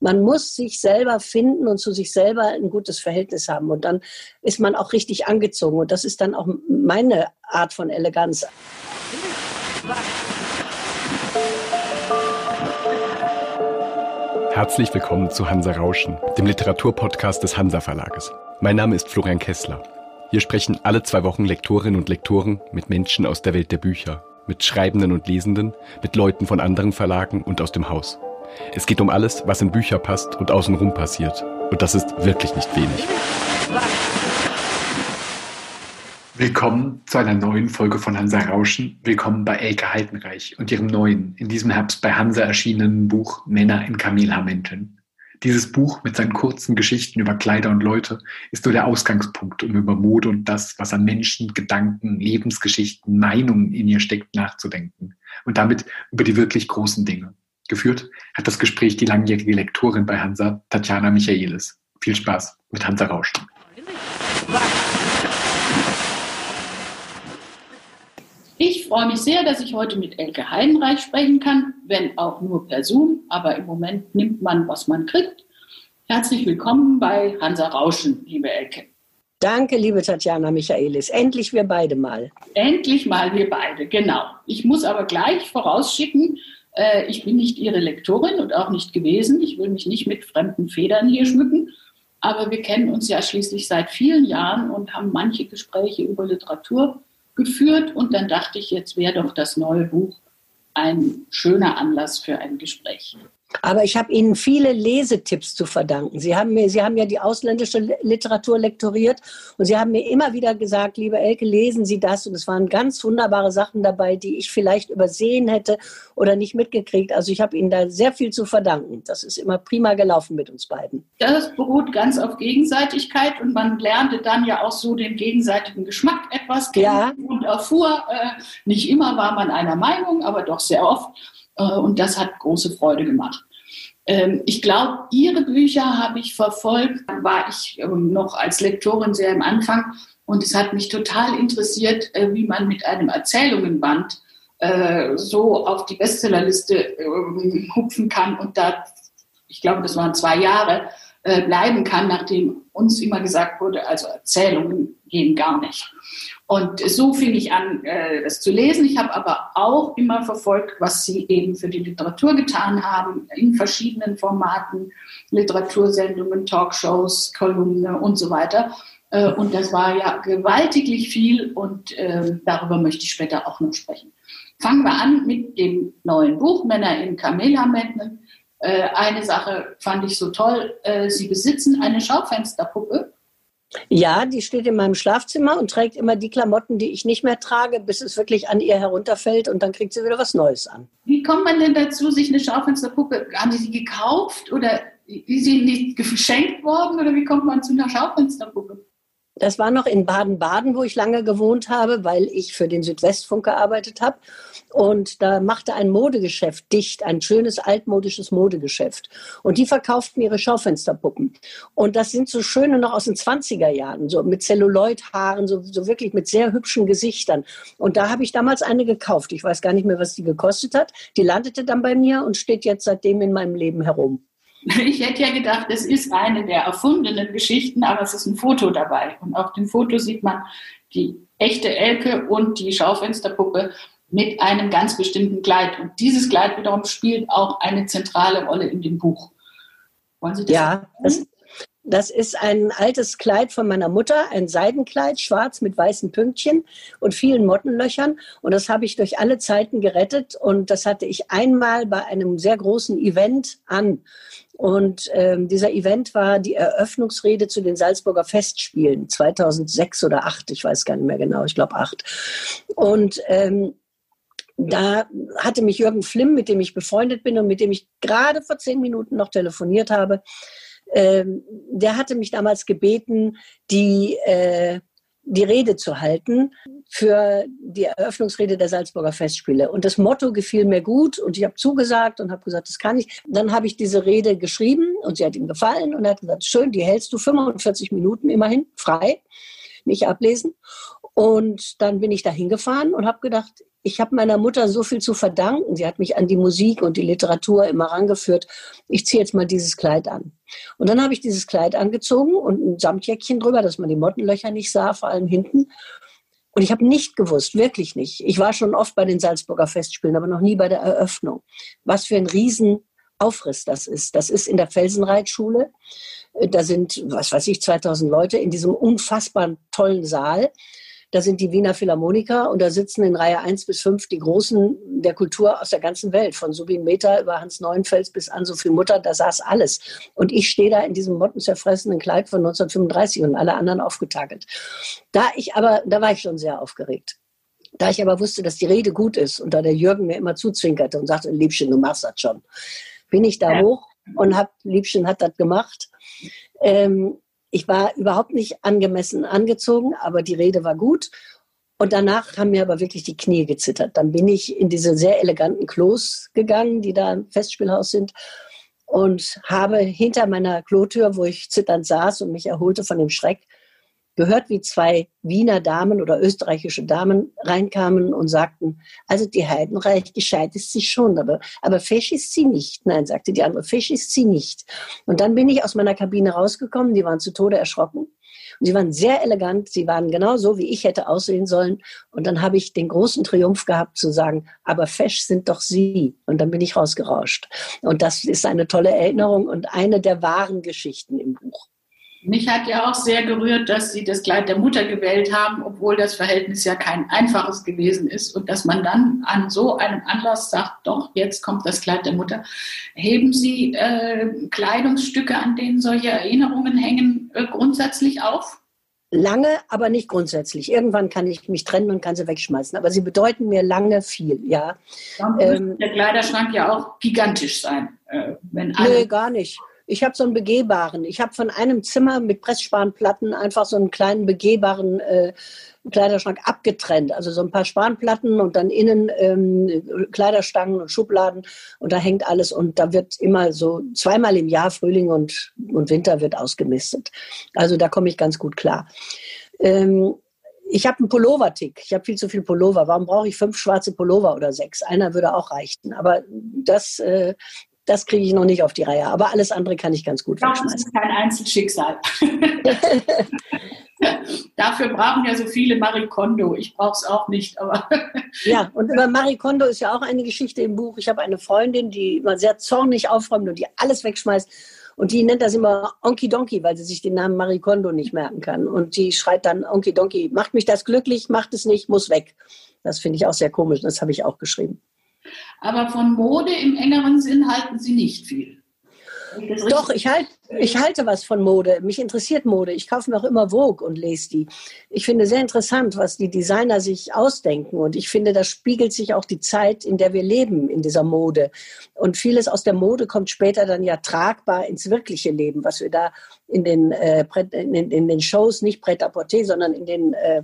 Man muss sich selber finden und zu sich selber ein gutes Verhältnis haben. Und dann ist man auch richtig angezogen. Und das ist dann auch meine Art von Eleganz. Herzlich willkommen zu Hansa Rauschen, dem Literaturpodcast des Hansa Verlages. Mein Name ist Florian Kessler. Hier sprechen alle zwei Wochen Lektorinnen und Lektoren mit Menschen aus der Welt der Bücher, mit Schreibenden und Lesenden, mit Leuten von anderen Verlagen und aus dem Haus. Es geht um alles, was in Bücher passt und außenrum passiert. Und das ist wirklich nicht wenig. Willkommen zu einer neuen Folge von Hansa Rauschen. Willkommen bei Elke Heidenreich und ihrem neuen, in diesem Herbst bei Hansa erschienenen Buch Männer in Kamelhamenten. Dieses Buch mit seinen kurzen Geschichten über Kleider und Leute ist nur der Ausgangspunkt, um über Mode und das, was an Menschen, Gedanken, Lebensgeschichten, Meinungen in ihr steckt, nachzudenken. Und damit über die wirklich großen Dinge. Geführt hat das Gespräch die langjährige Lektorin bei Hansa, Tatjana Michaelis. Viel Spaß mit Hansa Rauschen. Ich freue mich sehr, dass ich heute mit Elke Heidenreich sprechen kann, wenn auch nur per Zoom, aber im Moment nimmt man, was man kriegt. Herzlich willkommen bei Hansa Rauschen, liebe Elke. Danke, liebe Tatjana Michaelis. Endlich wir beide mal. Endlich mal wir beide, genau. Ich muss aber gleich vorausschicken, äh, ich bin nicht Ihre Lektorin und auch nicht gewesen. Ich will mich nicht mit fremden Federn hier schmücken. Aber wir kennen uns ja schließlich seit vielen Jahren und haben manche Gespräche über Literatur geführt. Und dann dachte ich, jetzt wäre doch das neue Buch ein schöner Anlass für ein Gespräch. Aber ich habe Ihnen viele Lesetipps zu verdanken. Sie haben, mir, Sie haben ja die ausländische Literatur lektoriert und Sie haben mir immer wieder gesagt, liebe Elke, lesen Sie das. Und es waren ganz wunderbare Sachen dabei, die ich vielleicht übersehen hätte oder nicht mitgekriegt. Also ich habe Ihnen da sehr viel zu verdanken. Das ist immer prima gelaufen mit uns beiden. Das beruht ganz auf Gegenseitigkeit und man lernte dann ja auch so den gegenseitigen Geschmack etwas kennen ja. und erfuhr, äh, nicht immer war man einer Meinung, aber doch sehr oft und das hat große Freude gemacht. Ähm, ich glaube, Ihre Bücher habe ich verfolgt, da war ich ähm, noch als Lektorin sehr am Anfang und es hat mich total interessiert, äh, wie man mit einem Erzählungenband äh, so auf die Bestsellerliste ähm, hupfen kann und da, ich glaube, das waren zwei Jahre, bleiben kann, nachdem uns immer gesagt wurde, also Erzählungen gehen gar nicht. Und so fing ich an, äh, das zu lesen. Ich habe aber auch immer verfolgt, was sie eben für die Literatur getan haben, in verschiedenen Formaten, Literatursendungen, Talkshows, Kolumne und so weiter. Äh, und das war ja gewaltiglich viel und äh, darüber möchte ich später auch noch sprechen. Fangen wir an mit dem neuen Buch Männer in Kamelhaarmänteln. Eine Sache fand ich so toll. Sie besitzen eine Schaufensterpuppe ja, die steht in meinem Schlafzimmer und trägt immer die Klamotten, die ich nicht mehr trage, bis es wirklich an ihr herunterfällt und dann kriegt sie wieder was Neues an. Wie kommt man denn dazu, sich eine Schaufensterpuppe, haben Sie sie gekauft oder ist sie nicht geschenkt worden oder wie kommt man zu einer Schaufensterpuppe? Das war noch in Baden-Baden, wo ich lange gewohnt habe, weil ich für den Südwestfunk gearbeitet habe. Und da machte ein Modegeschäft dicht, ein schönes altmodisches Modegeschäft. Und die verkauften ihre Schaufensterpuppen. Und das sind so schöne noch aus den 20er Jahren, so mit Celluloidhaaren, so, so wirklich mit sehr hübschen Gesichtern. Und da habe ich damals eine gekauft. Ich weiß gar nicht mehr, was die gekostet hat. Die landete dann bei mir und steht jetzt seitdem in meinem Leben herum. Ich hätte ja gedacht, es ist eine der erfundenen Geschichten, aber es ist ein Foto dabei. Und auf dem Foto sieht man die echte Elke und die Schaufensterpuppe mit einem ganz bestimmten Kleid. Und dieses Kleid wiederum spielt auch eine zentrale Rolle in dem Buch. Wollen Sie das ja, das, das ist ein altes Kleid von meiner Mutter, ein Seidenkleid, schwarz mit weißen Pünktchen und vielen Mottenlöchern. Und das habe ich durch alle Zeiten gerettet. Und das hatte ich einmal bei einem sehr großen Event an. Und ähm, dieser Event war die Eröffnungsrede zu den Salzburger Festspielen 2006 oder 2008, ich weiß gar nicht mehr genau, ich glaube 8. Und ähm, da hatte mich Jürgen Flimm, mit dem ich befreundet bin und mit dem ich gerade vor zehn Minuten noch telefoniert habe, ähm, der hatte mich damals gebeten, die äh, die Rede zu halten für die Eröffnungsrede der Salzburger Festspiele. Und das Motto gefiel mir gut und ich habe zugesagt und habe gesagt, das kann ich. Dann habe ich diese Rede geschrieben und sie hat ihm gefallen und er hat gesagt, schön, die hältst du 45 Minuten immerhin frei, nicht ablesen. Und dann bin ich da hingefahren und habe gedacht, ich habe meiner Mutter so viel zu verdanken. Sie hat mich an die Musik und die Literatur immer rangeführt. Ich ziehe jetzt mal dieses Kleid an. Und dann habe ich dieses Kleid angezogen und ein Samtjäckchen drüber, dass man die Mottenlöcher nicht sah, vor allem hinten. Und ich habe nicht gewusst, wirklich nicht. Ich war schon oft bei den Salzburger Festspielen, aber noch nie bei der Eröffnung. Was für ein Riesenaufriss das ist. Das ist in der Felsenreitschule. Da sind, was weiß ich, 2000 Leute in diesem unfassbar tollen Saal. Da sind die Wiener Philharmoniker und da sitzen in Reihe 1 bis 5 die Großen der Kultur aus der ganzen Welt, von Subin Mehta über Hans Neuenfels bis an Sophie Mutter, da saß alles. Und ich stehe da in diesem mottenzerfressenen Kleid von 1935 und alle anderen aufgetakelt. Da ich aber, da war ich schon sehr aufgeregt. Da ich aber wusste, dass die Rede gut ist und da der Jürgen mir immer zuzwinkerte und sagte, Liebchen, du machst das schon, bin ich da ja. hoch und hab, Liebchen hat das gemacht. Ähm, ich war überhaupt nicht angemessen angezogen, aber die Rede war gut. Und danach haben mir aber wirklich die Knie gezittert. Dann bin ich in diese sehr eleganten Klos gegangen, die da im Festspielhaus sind, und habe hinter meiner Klotür, wo ich zitternd saß und mich erholte von dem Schreck, gehört, wie zwei Wiener Damen oder österreichische Damen reinkamen und sagten, also die Heidenreich gescheit ist sie schon, aber, aber fesch ist sie nicht. Nein, sagte die andere, fesch ist sie nicht. Und dann bin ich aus meiner Kabine rausgekommen, die waren zu Tode erschrocken. Und sie waren sehr elegant, sie waren genau so, wie ich hätte aussehen sollen. Und dann habe ich den großen Triumph gehabt zu sagen, aber fesch sind doch Sie. Und dann bin ich rausgerauscht. Und das ist eine tolle Erinnerung und eine der wahren Geschichten im Buch. Mich hat ja auch sehr gerührt, dass Sie das Kleid der Mutter gewählt haben, obwohl das Verhältnis ja kein einfaches gewesen ist und dass man dann an so einem Anlass sagt, doch, jetzt kommt das Kleid der Mutter. Heben Sie äh, Kleidungsstücke, an denen solche Erinnerungen hängen, äh, grundsätzlich auf? Lange, aber nicht grundsätzlich. Irgendwann kann ich mich trennen und kann sie wegschmeißen. Aber sie bedeuten mir lange viel, ja. Dann ähm, der Kleiderschrank ja auch gigantisch sein. Äh, wenn alle nee, gar nicht. Ich habe so einen begehbaren. Ich habe von einem Zimmer mit Pressspanplatten einfach so einen kleinen begehbaren äh, Kleiderschrank abgetrennt. Also so ein paar Spanplatten und dann innen ähm, Kleiderstangen und Schubladen und da hängt alles und da wird immer so zweimal im Jahr Frühling und, und Winter wird ausgemistet. Also da komme ich ganz gut klar. Ähm, ich habe einen Pullover-Tick. Ich habe viel zu viel Pullover. Warum brauche ich fünf schwarze Pullover oder sechs? Einer würde auch reichen. Aber das, äh, das kriege ich noch nicht auf die Reihe. Aber alles andere kann ich ganz gut. Das ist kein Einzelschicksal. Dafür brauchen ja so viele Marie Kondo. Ich brauche es auch nicht. Aber ja, und über Marie Kondo ist ja auch eine Geschichte im Buch. Ich habe eine Freundin, die immer sehr zornig aufräumt und die alles wegschmeißt. Und die nennt das immer Onky Donkey, weil sie sich den Namen Marie Kondo nicht merken kann. Und die schreit dann Onky Donkey, macht mich das glücklich, macht es nicht, muss weg. Das finde ich auch sehr komisch. Das habe ich auch geschrieben. Aber von Mode im engeren Sinn halten Sie nicht viel. Doch, ich, halt, ich halte was von Mode. Mich interessiert Mode. Ich kaufe mir auch immer Vogue und lese die. Ich finde sehr interessant, was die Designer sich ausdenken. Und ich finde, das spiegelt sich auch die Zeit, in der wir leben, in dieser Mode. Und vieles aus der Mode kommt später dann ja tragbar ins wirkliche Leben, was wir da in den, äh, in, in, den Shows, nicht Pret-à-Porter, sondern in den äh,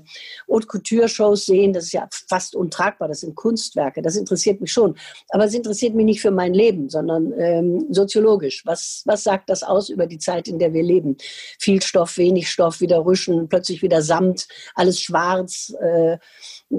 Haute Couture-Shows sehen. Das ist ja fast untragbar. Das sind Kunstwerke. Das interessiert mich schon. Aber es interessiert mich nicht für mein Leben, sondern ähm, soziologisch. Was, was sagt das aus über die Zeit, in der wir leben. Viel Stoff, wenig Stoff, wieder Rüschen, plötzlich wieder Samt, alles schwarz. Äh,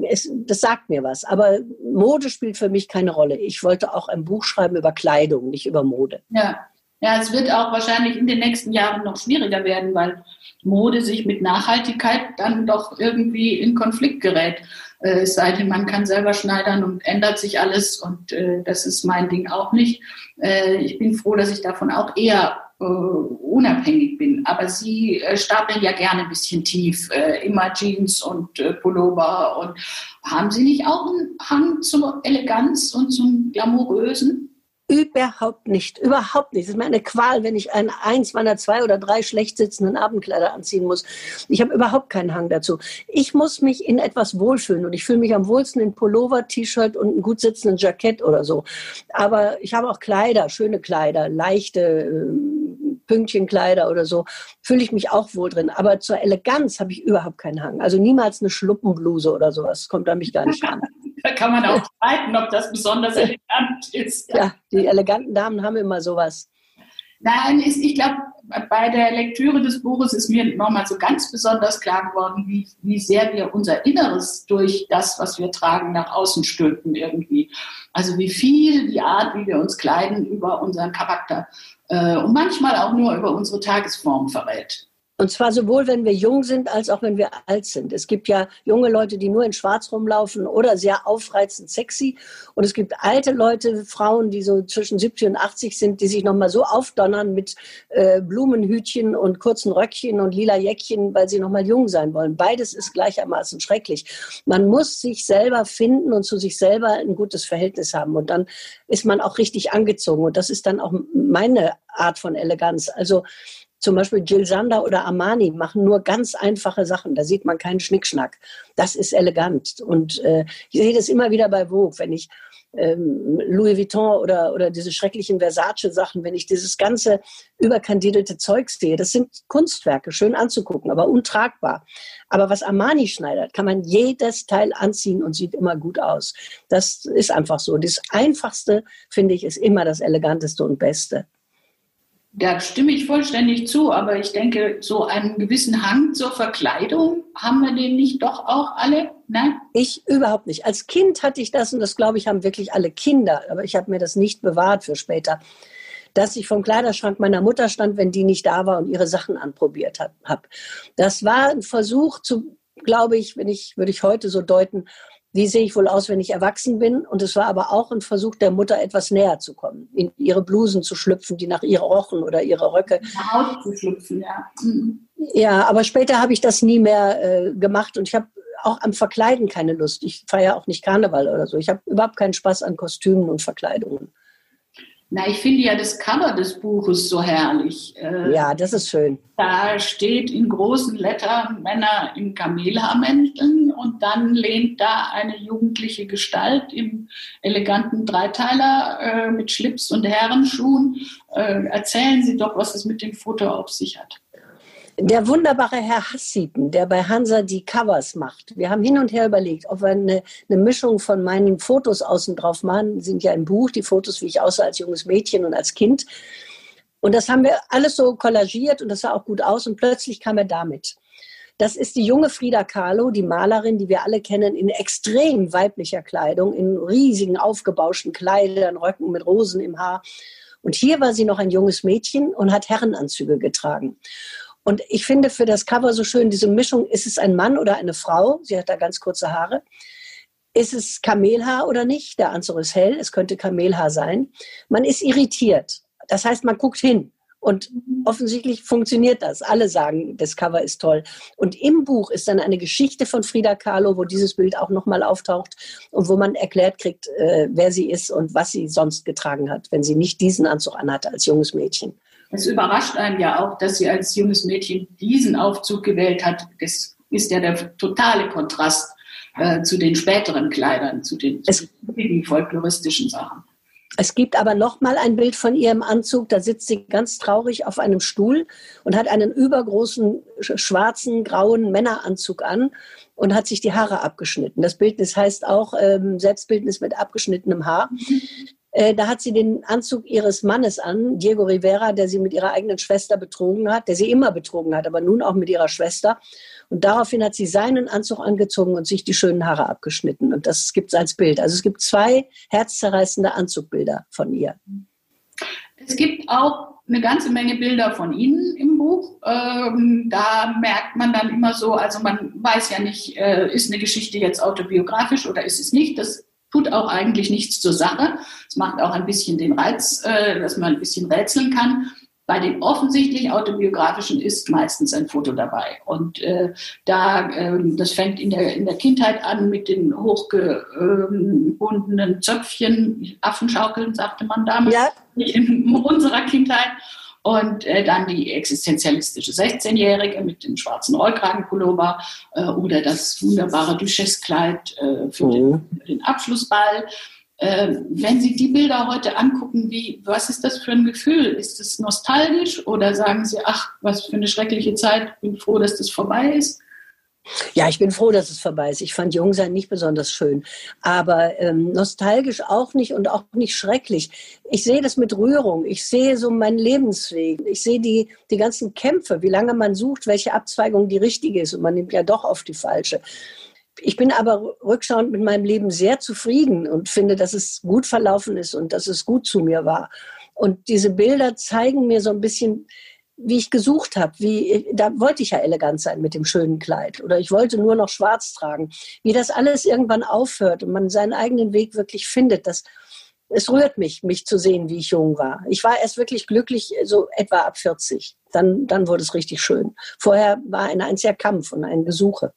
es, das sagt mir was. Aber Mode spielt für mich keine Rolle. Ich wollte auch ein Buch schreiben über Kleidung, nicht über Mode. Ja. Ja, es wird auch wahrscheinlich in den nächsten Jahren noch schwieriger werden, weil Mode sich mit Nachhaltigkeit dann doch irgendwie in Konflikt gerät. Äh, es sei denn, man kann selber schneidern und ändert sich alles und äh, das ist mein Ding auch nicht. Äh, ich bin froh, dass ich davon auch eher äh, unabhängig bin. Aber sie äh, stapeln ja gerne ein bisschen tief, äh, immer Jeans und äh, Pullover. Und haben Sie nicht auch einen Hang zur Eleganz und zum Glamourösen? Überhaupt nicht, überhaupt nicht. Es ist mir eine Qual, wenn ich ein, eins meiner zwei oder drei schlecht sitzenden Abendkleider anziehen muss. Ich habe überhaupt keinen Hang dazu. Ich muss mich in etwas wohlfühlen und ich fühle mich am wohlsten in Pullover, T-Shirt und einem gut sitzenden Jackett oder so. Aber ich habe auch Kleider, schöne Kleider, leichte äh, Pünktchenkleider oder so, fühle ich mich auch wohl drin. Aber zur Eleganz habe ich überhaupt keinen Hang. Also niemals eine Schluppenbluse oder sowas, kommt an mich gar nicht an. da kann man auch streiten, ob das besonders elegant ist. Ja, die eleganten Damen haben immer sowas. Nein, ist, ich glaube, bei der Lektüre des Buches ist mir nochmal so ganz besonders klar geworden, wie, wie sehr wir unser Inneres durch das, was wir tragen, nach außen stülpen irgendwie. Also wie viel die Art, wie wir uns kleiden, über unseren Charakter äh, und manchmal auch nur über unsere Tagesform verrät. Und zwar sowohl, wenn wir jung sind, als auch wenn wir alt sind. Es gibt ja junge Leute, die nur in Schwarz rumlaufen oder sehr aufreizend sexy. Und es gibt alte Leute, Frauen, die so zwischen 70 und 80 sind, die sich nochmal so aufdonnern mit äh, Blumenhütchen und kurzen Röckchen und lila Jäckchen, weil sie nochmal jung sein wollen. Beides ist gleichermaßen schrecklich. Man muss sich selber finden und zu sich selber ein gutes Verhältnis haben. Und dann ist man auch richtig angezogen. Und das ist dann auch meine Art von Eleganz. Also zum Beispiel Jill Sander oder Armani machen nur ganz einfache Sachen. Da sieht man keinen Schnickschnack. Das ist elegant. Und äh, ich sehe das immer wieder bei Vogue, wenn ich ähm, Louis Vuitton oder, oder diese schrecklichen Versace-Sachen, wenn ich dieses ganze überkandidelte Zeug sehe, das sind Kunstwerke, schön anzugucken, aber untragbar. Aber was Armani schneidet, kann man jedes Teil anziehen und sieht immer gut aus. Das ist einfach so. Das Einfachste, finde ich, ist immer das Eleganteste und Beste. Da stimme ich vollständig zu, aber ich denke, so einen gewissen Hang zur Verkleidung haben wir den nicht doch auch alle? Nein? Ich überhaupt nicht. Als Kind hatte ich das und das glaube ich haben wirklich alle Kinder, aber ich habe mir das nicht bewahrt für später, dass ich vom Kleiderschrank meiner Mutter stand, wenn die nicht da war und ihre Sachen anprobiert habe. Das war ein Versuch zu, glaube ich, wenn ich würde ich heute so deuten, wie sehe ich wohl aus, wenn ich erwachsen bin? Und es war aber auch ein Versuch der Mutter, etwas näher zu kommen, in ihre Blusen zu schlüpfen, die nach ihr rochen oder ihre Röcke. Haut zu schlüpfen, ja. Mhm. Ja, aber später habe ich das nie mehr äh, gemacht und ich habe auch am Verkleiden keine Lust. Ich feiere auch nicht Karneval oder so. Ich habe überhaupt keinen Spaß an Kostümen und Verkleidungen. Na, ich finde ja das Cover des Buches so herrlich. Äh, ja, das ist schön. Da steht in großen Lettern Männer in Kamelhaarmänteln und dann lehnt da eine jugendliche Gestalt im eleganten Dreiteiler äh, mit Schlips und Herrenschuhen. Äh, erzählen Sie doch, was es mit dem Foto auf sich hat. Der wunderbare Herr Hassieten, der bei Hansa die Covers macht. Wir haben hin und her überlegt, ob wir eine, eine Mischung von meinen Fotos außen drauf machen. Sind ja im Buch die Fotos, wie ich aussah als junges Mädchen und als Kind. Und das haben wir alles so kollagiert und das sah auch gut aus. Und plötzlich kam er damit. Das ist die junge Frida Kahlo, die Malerin, die wir alle kennen, in extrem weiblicher Kleidung, in riesigen aufgebauschten Kleidern, Röcken mit Rosen im Haar. Und hier war sie noch ein junges Mädchen und hat Herrenanzüge getragen. Und ich finde für das Cover so schön diese Mischung, ist es ein Mann oder eine Frau? Sie hat da ganz kurze Haare. Ist es Kamelhaar oder nicht? Der Anzug ist hell, es könnte Kamelhaar sein. Man ist irritiert. Das heißt, man guckt hin. Und offensichtlich funktioniert das. Alle sagen, das Cover ist toll. Und im Buch ist dann eine Geschichte von Frida Kahlo, wo dieses Bild auch nochmal auftaucht und wo man erklärt kriegt, äh, wer sie ist und was sie sonst getragen hat, wenn sie nicht diesen Anzug anhatte als junges Mädchen. Es überrascht einen ja auch, dass sie als junges Mädchen diesen Aufzug gewählt hat. Das ist ja der totale Kontrast äh, zu den späteren Kleidern, zu den, zu den folkloristischen Sachen. Es gibt aber noch mal ein Bild von ihr im Anzug. Da sitzt sie ganz traurig auf einem Stuhl und hat einen übergroßen schwarzen grauen Männeranzug an und hat sich die Haare abgeschnitten. Das Bildnis heißt auch ähm, Selbstbildnis mit abgeschnittenem Haar. Äh, da hat sie den Anzug ihres Mannes an, Diego Rivera, der sie mit ihrer eigenen Schwester betrogen hat, der sie immer betrogen hat, aber nun auch mit ihrer Schwester. Und daraufhin hat sie seinen Anzug angezogen und sich die schönen Haare abgeschnitten. Und das gibt es als Bild. Also es gibt zwei herzzerreißende Anzugbilder von ihr. Es gibt auch eine ganze Menge Bilder von Ihnen im Buch. Ähm, da merkt man dann immer so, also man weiß ja nicht, äh, ist eine Geschichte jetzt autobiografisch oder ist es nicht. Das tut auch eigentlich nichts zur Sache. Es macht auch ein bisschen den Reiz, äh, dass man ein bisschen rätseln kann. Bei den offensichtlich autobiografischen ist meistens ein Foto dabei. Und äh, da, äh, das fängt in der, in der Kindheit an mit den hochgebundenen Zöpfchen, Affenschaukeln, sagte man damals, ja. in unserer Kindheit. Und äh, dann die existenzialistische 16-Jährige mit dem schwarzen Rollkragenpullover äh, oder das wunderbare Duchesse-Kleid äh, für, den, für, den, Abschlussball. Äh, wenn Sie die Bilder heute angucken, wie, was ist das für ein Gefühl? Ist es nostalgisch oder sagen Sie, ach, was für eine schreckliche Zeit, bin froh, dass das vorbei ist? Ja, ich bin froh, dass es vorbei ist. Ich fand Jungsein nicht besonders schön, aber ähm, nostalgisch auch nicht und auch nicht schrecklich. Ich sehe das mit Rührung. Ich sehe so meinen Lebensweg. Ich sehe die, die ganzen Kämpfe, wie lange man sucht, welche Abzweigung die richtige ist und man nimmt ja doch oft die falsche. Ich bin aber rückschauend mit meinem Leben sehr zufrieden und finde, dass es gut verlaufen ist und dass es gut zu mir war. Und diese Bilder zeigen mir so ein bisschen, wie ich gesucht habe, wie da wollte ich ja elegant sein mit dem schönen Kleid oder ich wollte nur noch schwarz tragen. Wie das alles irgendwann aufhört und man seinen eigenen Weg wirklich findet, das es rührt mich, mich zu sehen, wie ich jung war. Ich war erst wirklich glücklich, so etwa ab 40. Dann, dann wurde es richtig schön. Vorher war ein einziger Kampf und ein Gesuche.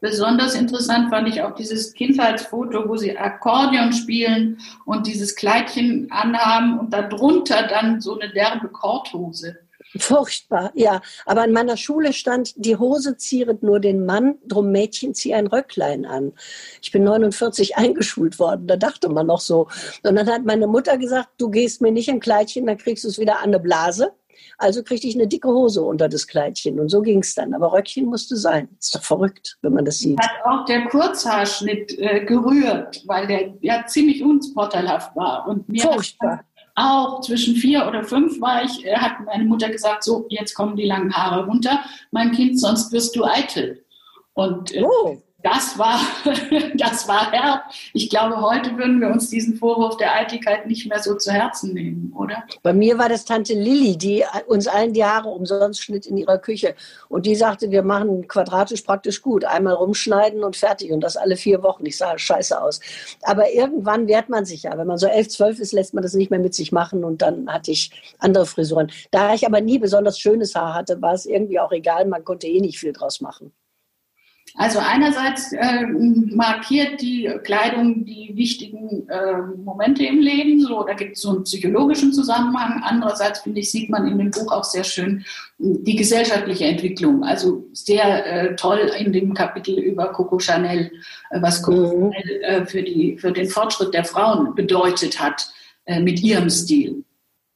Besonders interessant fand ich auch dieses Kindheitsfoto, wo sie Akkordeon spielen und dieses Kleidchen anhaben und darunter dann so eine derbe Korthose. Furchtbar, ja. Aber in meiner Schule stand, die Hose zieret nur den Mann, drum Mädchen zieh ein Röcklein an. Ich bin 49 eingeschult worden, da dachte man noch so. Und dann hat meine Mutter gesagt, du gehst mir nicht ein Kleidchen, dann kriegst du es wieder an eine Blase. Also kriegte ich eine dicke Hose unter das Kleidchen und so ging es dann. Aber Röckchen musste sein. Ist doch verrückt, wenn man das sieht. Hat auch der Kurzhaarschnitt äh, gerührt, weil der ja ziemlich unsportelhaft war. Und mir Furchtbar auch zwischen vier oder fünf war ich, äh, hat meine Mutter gesagt, so, jetzt kommen die langen Haare runter, mein Kind, sonst wirst du eitel. Und äh, oh das war, das war herb. Ich glaube, heute würden wir uns diesen Vorwurf der Eitelkeit nicht mehr so zu Herzen nehmen, oder? Bei mir war das Tante Lilly, die uns allen die Haare umsonst schnitt in ihrer Küche. Und die sagte, wir machen quadratisch praktisch gut. Einmal rumschneiden und fertig. Und das alle vier Wochen. Ich sah scheiße aus. Aber irgendwann wehrt man sich ja. Wenn man so elf, zwölf ist, lässt man das nicht mehr mit sich machen. Und dann hatte ich andere Frisuren. Da ich aber nie besonders schönes Haar hatte, war es irgendwie auch egal. Man konnte eh nicht viel draus machen. Also einerseits äh, markiert die Kleidung die wichtigen äh, Momente im Leben, so da gibt es so einen psychologischen Zusammenhang. Andererseits finde ich sieht man in dem Buch auch sehr schön die gesellschaftliche Entwicklung. Also sehr äh, toll in dem Kapitel über Coco Chanel, äh, was Coco mhm. Chanel äh, für die für den Fortschritt der Frauen bedeutet hat äh, mit ihrem Stil.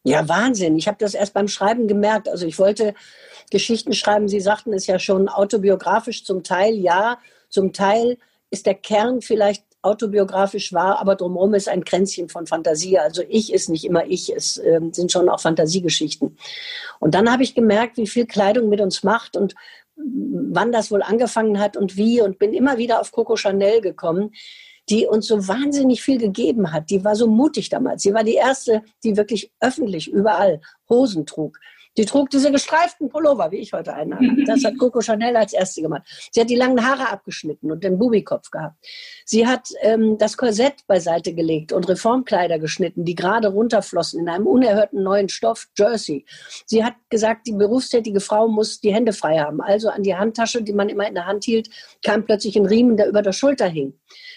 Ja, Wahnsinn. Ich habe das erst beim Schreiben gemerkt. Also ich wollte Geschichten schreiben. Sie sagten es ja schon autobiografisch zum Teil, ja, zum Teil ist der Kern vielleicht autobiografisch wahr, aber drumherum ist ein Kränzchen von Fantasie. Also ich ist nicht immer ich, es äh, sind schon auch Fantasiegeschichten. Und dann habe ich gemerkt, wie viel Kleidung mit uns macht und wann das wohl angefangen hat und wie und bin immer wieder auf Coco Chanel gekommen, die uns so wahnsinnig viel gegeben hat. Die war so mutig damals. Sie war die erste, die wirklich öffentlich überall Hosen trug. Die trug diese gestreiften Pullover, wie ich heute einen habe. Das hat Coco Chanel als erste gemacht. Sie hat die langen Haare abgeschnitten und den Bubikopf gehabt. Sie hat ähm, das Korsett beiseite gelegt und Reformkleider geschnitten, die gerade runterflossen in einem unerhörten neuen Stoff, Jersey. Sie hat gesagt, die berufstätige Frau muss die Hände frei haben. Also an die Handtasche, die man immer in der Hand hielt, kam plötzlich ein Riemen, der über der Schulter hing.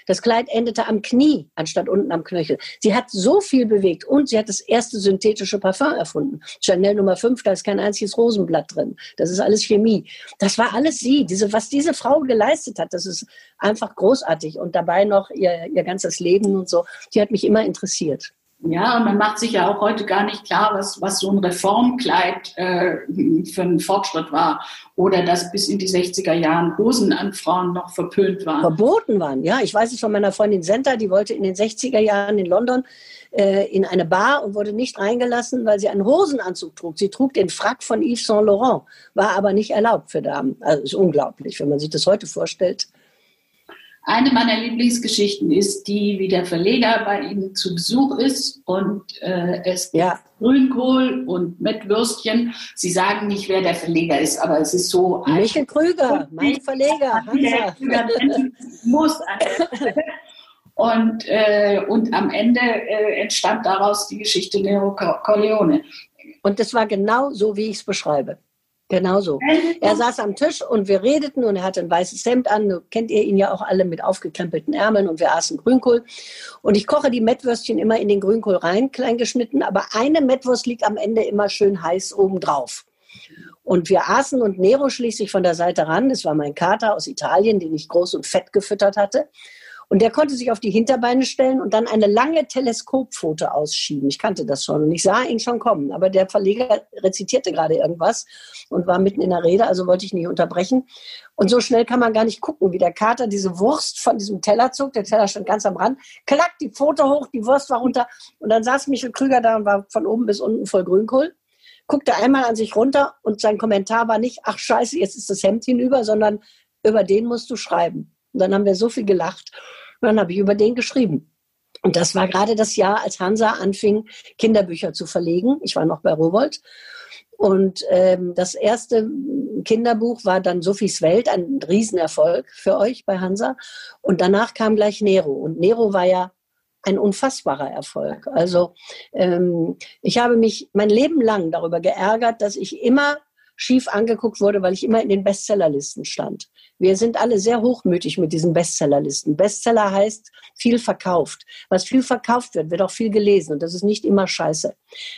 Das Kleid endete am Knie anstatt unten am Knöchel. Sie hat so viel bewegt und sie hat das erste synthetische Parfum erfunden. Chanel Nummer 5, da ist kein einziges Rosenblatt drin. Das ist alles Chemie. Das war alles sie. Diese, was diese Frau geleistet hat, das ist einfach großartig. Und dabei noch ihr, ihr ganzes Leben und so. Die hat mich immer interessiert. Ja, und man macht sich ja auch heute gar nicht klar, was, was so ein Reformkleid äh, für ein Fortschritt war. Oder dass bis in die 60er Jahren Hosen an Frauen noch verpönt waren. Verboten waren, ja. Ich weiß es von meiner Freundin Senta, die wollte in den 60er Jahren in London äh, in eine Bar und wurde nicht reingelassen, weil sie einen Hosenanzug trug. Sie trug den Frack von Yves Saint Laurent, war aber nicht erlaubt für Damen. Also ist unglaublich, wenn man sich das heute vorstellt. Eine meiner Lieblingsgeschichten ist die, wie der Verleger bei Ihnen zu Besuch ist und äh, es ja. Grünkohl und Mettwürstchen. Sie sagen nicht, wer der Verleger ist, aber es ist so. Michael Krüger, mein Verleger. muss. Und, äh, und am Ende äh, entstand daraus die Geschichte Nero Corleone. Und das war genau so, wie ich es beschreibe. Genau so. Er saß am Tisch und wir redeten und er hatte ein weißes Hemd an. Kennt ihr ihn ja auch alle mit aufgekrempelten Ärmeln und wir aßen Grünkohl. Und ich koche die Mettwürstchen immer in den Grünkohl rein, klein geschnitten, aber eine Mettwurst liegt am Ende immer schön heiß oben drauf. Und wir aßen und Nero schließlich von der Seite ran. Das war mein Kater aus Italien, den ich groß und fett gefüttert hatte. Und der konnte sich auf die Hinterbeine stellen und dann eine lange Teleskopfote ausschieben. Ich kannte das schon und ich sah ihn schon kommen. Aber der Verleger rezitierte gerade irgendwas und war mitten in der Rede, also wollte ich nicht unterbrechen. Und so schnell kann man gar nicht gucken, wie der Kater diese Wurst von diesem Teller zog. Der Teller stand ganz am Rand. Klack, die Pfote hoch, die Wurst war runter. Und dann saß Michel Krüger da und war von oben bis unten voll Grünkohl guckte einmal an sich runter und sein Kommentar war nicht, ach scheiße, jetzt ist das Hemd hinüber, sondern über den musst du schreiben. Und dann haben wir so viel gelacht. Und dann habe ich über den geschrieben. Und das war gerade das Jahr, als Hansa anfing, Kinderbücher zu verlegen. Ich war noch bei Rowold. Und ähm, das erste Kinderbuch war dann Sophies Welt, ein Riesenerfolg für euch bei Hansa. Und danach kam gleich Nero. Und Nero war ja ein unfassbarer Erfolg. Also ähm, ich habe mich mein Leben lang darüber geärgert, dass ich immer schief angeguckt wurde, weil ich immer in den Bestsellerlisten stand. Wir sind alle sehr hochmütig mit diesen Bestsellerlisten. Bestseller heißt viel verkauft. Was viel verkauft wird, wird auch viel gelesen und das ist nicht immer scheiße.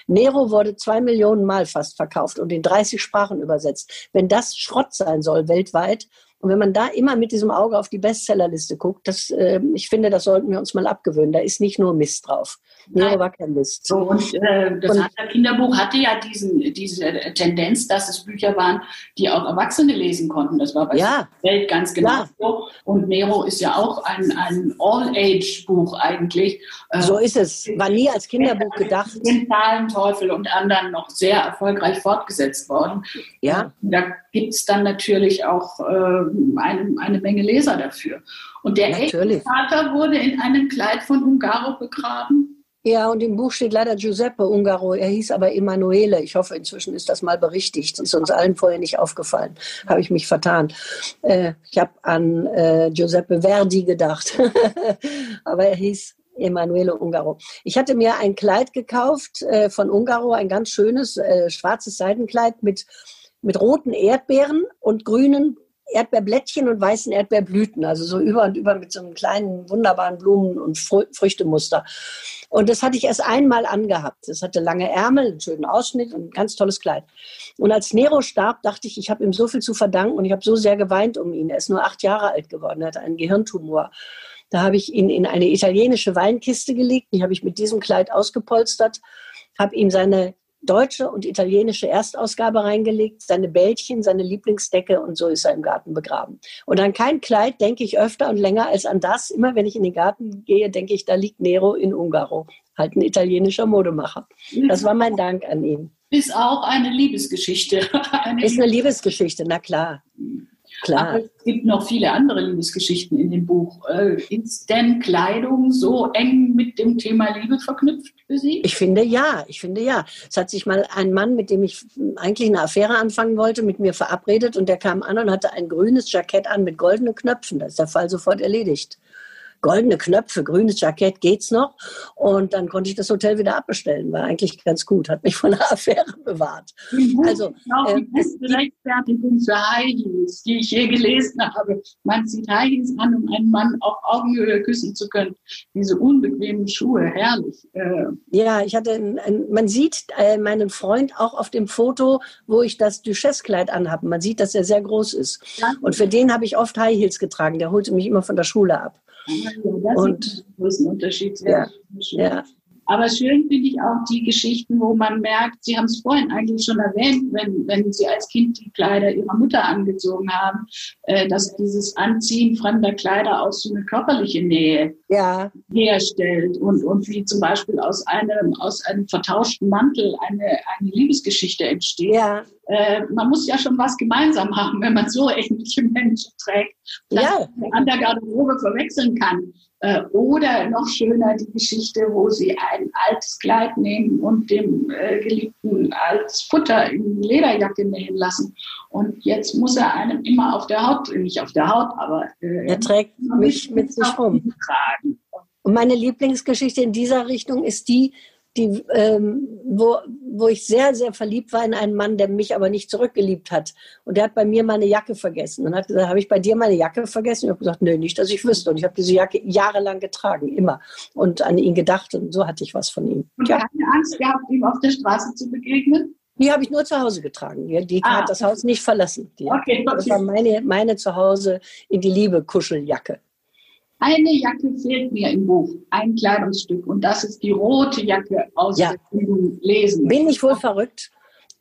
Nero wurde zwei Millionen Mal fast verkauft und in 30 Sprachen übersetzt. Wenn das Schrott sein soll weltweit, und wenn man da immer mit diesem Auge auf die Bestsellerliste guckt, das, äh, ich finde, das sollten wir uns mal abgewöhnen. Da ist nicht nur Mist drauf. Nein. war kein Mist. So, und äh, das und, Kinderbuch hatte ja diesen, diese Tendenz, dass es Bücher waren, die auch Erwachsene lesen konnten. Das war bei ja. Welt ganz genau ja. so. Und Nero ist ja auch ein, ein All-Age-Buch eigentlich. Äh, so ist es. War nie als Kinderbuch gedacht. Den Zahlenteufel und anderen noch sehr erfolgreich fortgesetzt worden. Ja. Da gibt es dann natürlich auch äh, eine, eine Menge Leser dafür. Und der echte Vater wurde in einem Kleid von Ungaro begraben. Ja, und im Buch steht leider Giuseppe Ungaro. Er hieß aber Emanuele. Ich hoffe, inzwischen ist das mal berichtigt. Das ist uns allen vorher nicht aufgefallen. Habe ich mich vertan. Äh, ich habe an äh, Giuseppe Verdi gedacht. aber er hieß Emanuele Ungaro. Ich hatte mir ein Kleid gekauft äh, von Ungaro, ein ganz schönes äh, schwarzes Seidenkleid mit, mit roten Erdbeeren und grünen Erdbeerblättchen und weißen Erdbeerblüten, also so über und über mit so einem kleinen, wunderbaren Blumen- und Früchtemuster. Und das hatte ich erst einmal angehabt. Das hatte lange Ärmel, einen schönen Ausschnitt und ein ganz tolles Kleid. Und als Nero starb, dachte ich, ich habe ihm so viel zu verdanken und ich habe so sehr geweint um ihn. Er ist nur acht Jahre alt geworden, er hatte einen Gehirntumor. Da habe ich ihn in eine italienische Weinkiste gelegt, die habe ich mit diesem Kleid ausgepolstert, habe ihm seine deutsche und italienische Erstausgabe reingelegt, seine Bällchen, seine Lieblingsdecke und so ist er im Garten begraben. Und an kein Kleid denke ich öfter und länger als an das. Immer wenn ich in den Garten gehe, denke ich, da liegt Nero in Ungaro, halt ein italienischer Modemacher. Das war mein Dank an ihn. Ist auch eine Liebesgeschichte. Eine ist eine Liebesgeschichte, na klar. Klar. Aber es gibt noch viele andere Liebesgeschichten in dem Buch. Äh, ist denn Kleidung so eng mit dem Thema Liebe verknüpft für Sie? Ich finde ja, ich finde ja. Es hat sich mal ein Mann, mit dem ich eigentlich eine Affäre anfangen wollte, mit mir verabredet und der kam an und hatte ein grünes Jackett an mit goldenen Knöpfen. Da ist der Fall sofort erledigt goldene Knöpfe, grünes Jackett, geht's noch? Und dann konnte ich das Hotel wieder abbestellen. War eigentlich ganz gut, hat mich von der Affäre bewahrt. Also, äh, die beste Rechtfertigung für High Heels, die ich je gelesen habe. Man zieht High Heels an, um einen Mann auf Augenhöhe küssen zu können. Diese unbequemen Schuhe, herrlich. Äh, ja, ich hatte, ein, ein, man sieht äh, meinen Freund auch auf dem Foto, wo ich das Duchesse-Kleid anhabe. Man sieht, dass er sehr groß ist. Und für den habe ich oft High Heels getragen. Der holte mich immer von der Schule ab. Ja, das und, ist ein großen Unterschied. Ja, ja. Aber schön finde ich auch die Geschichten, wo man merkt, Sie haben es vorhin eigentlich schon erwähnt, wenn, wenn Sie als Kind die Kleider Ihrer Mutter angezogen haben, äh, dass dieses Anziehen fremder Kleider auch so eine körperliche Nähe ja. herstellt und, und wie zum Beispiel aus einem, aus einem vertauschten Mantel eine, eine Liebesgeschichte entsteht. Ja. Äh, man muss ja schon was gemeinsam haben, wenn man so ähnliche Menschen trägt, dass ja. man an der Garderobe verwechseln kann. Äh, oder noch schöner die Geschichte, wo sie ein altes Kleid nehmen und dem äh, Geliebten als Futter in die Lederjacke nähen lassen. Und jetzt muss er einem immer auf der Haut, nicht auf der Haut, aber äh, er trägt mich mit sich rum. Und meine Lieblingsgeschichte in dieser Richtung ist die, die, ähm, wo, wo ich sehr, sehr verliebt war in einen Mann, der mich aber nicht zurückgeliebt hat. Und der hat bei mir meine Jacke vergessen. Und hat gesagt, habe ich bei dir meine Jacke vergessen? Ich habe gesagt, nee, nicht, dass ich wüsste. Und ich habe diese Jacke jahrelang getragen, immer. Und an ihn gedacht. Und so hatte ich was von ihm. Und ja. keine Angst gehabt, ihm auf der Straße zu begegnen? Die habe ich nur zu Hause getragen. Die, ah. hat das Haus nicht verlassen. Die, okay. Das war meine, meine zu Hause in die Liebe Kuscheljacke. Eine Jacke fehlt mir im Buch, ein Kleidungsstück. Und das ist die rote Jacke aus ja. dem Lesen. Bin ich wohl verrückt?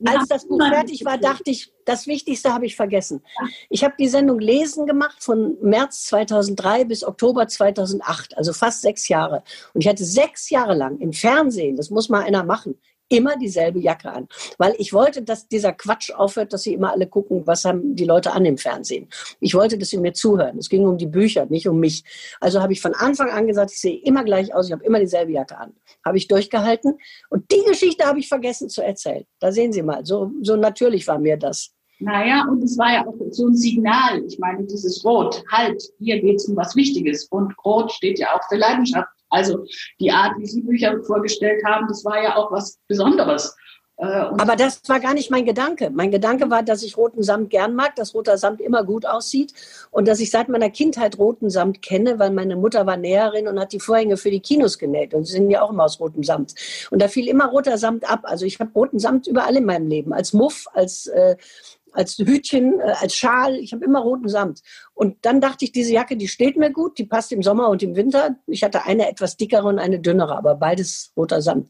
Als das Buch fertig war, dachte ich, das Wichtigste habe ich vergessen. Ich habe die Sendung Lesen gemacht von März 2003 bis Oktober 2008, also fast sechs Jahre. Und ich hatte sechs Jahre lang im Fernsehen, das muss mal einer machen, immer dieselbe Jacke an. Weil ich wollte, dass dieser Quatsch aufhört, dass sie immer alle gucken, was haben die Leute an im Fernsehen. Ich wollte, dass sie mir zuhören. Es ging um die Bücher, nicht um mich. Also habe ich von Anfang an gesagt, ich sehe immer gleich aus, ich habe immer dieselbe Jacke an. Habe ich durchgehalten. Und die Geschichte habe ich vergessen zu erzählen. Da sehen Sie mal, so, so natürlich war mir das. Naja, und es war ja auch so ein Signal. Ich meine, dieses Rot, halt, hier geht es um was Wichtiges. Und Rot steht ja auch für Leidenschaft. Also die Art, wie Sie Bücher vorgestellt haben, das war ja auch was Besonderes. Äh, Aber das war gar nicht mein Gedanke. Mein Gedanke war, dass ich roten Samt gern mag, dass roter Samt immer gut aussieht und dass ich seit meiner Kindheit roten Samt kenne, weil meine Mutter war Näherin und hat die Vorhänge für die Kinos genäht und sie sind ja auch immer aus rotem Samt. Und da fiel immer roter Samt ab. Also ich habe roten Samt überall in meinem Leben, als Muff, als äh, als Hütchen, äh, als Schal. Ich habe immer roten Samt. Und dann dachte ich, diese Jacke, die steht mir gut, die passt im Sommer und im Winter. Ich hatte eine etwas dickere und eine dünnere, aber beides roter Samt.